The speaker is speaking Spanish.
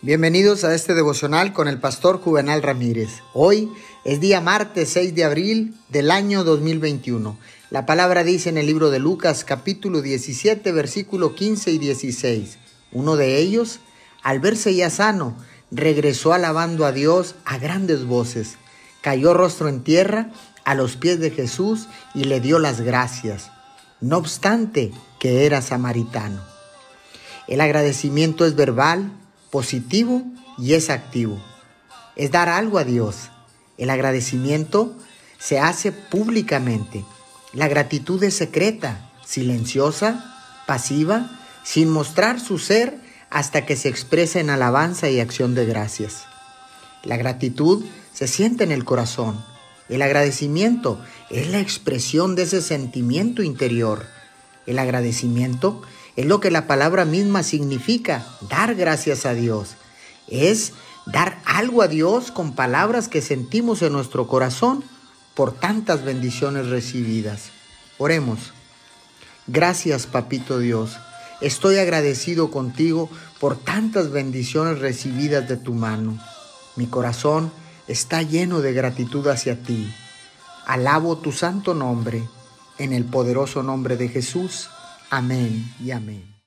Bienvenidos a este devocional con el pastor Juvenal Ramírez. Hoy es día martes 6 de abril del año 2021. La palabra dice en el libro de Lucas capítulo 17 versículo 15 y 16. Uno de ellos, al verse ya sano, regresó alabando a Dios a grandes voces. Cayó rostro en tierra a los pies de Jesús y le dio las gracias, no obstante que era samaritano. El agradecimiento es verbal, positivo y es activo. Es dar algo a Dios. El agradecimiento se hace públicamente. La gratitud es secreta, silenciosa, pasiva, sin mostrar su ser hasta que se expresa en alabanza y acción de gracias. La gratitud se siente en el corazón. El agradecimiento es la expresión de ese sentimiento interior. El agradecimiento es lo que la palabra misma significa, dar gracias a Dios. Es dar algo a Dios con palabras que sentimos en nuestro corazón por tantas bendiciones recibidas. Oremos. Gracias, Papito Dios. Estoy agradecido contigo por tantas bendiciones recibidas de tu mano. Mi corazón está lleno de gratitud hacia ti. Alabo tu santo nombre, en el poderoso nombre de Jesús. Amén y amén.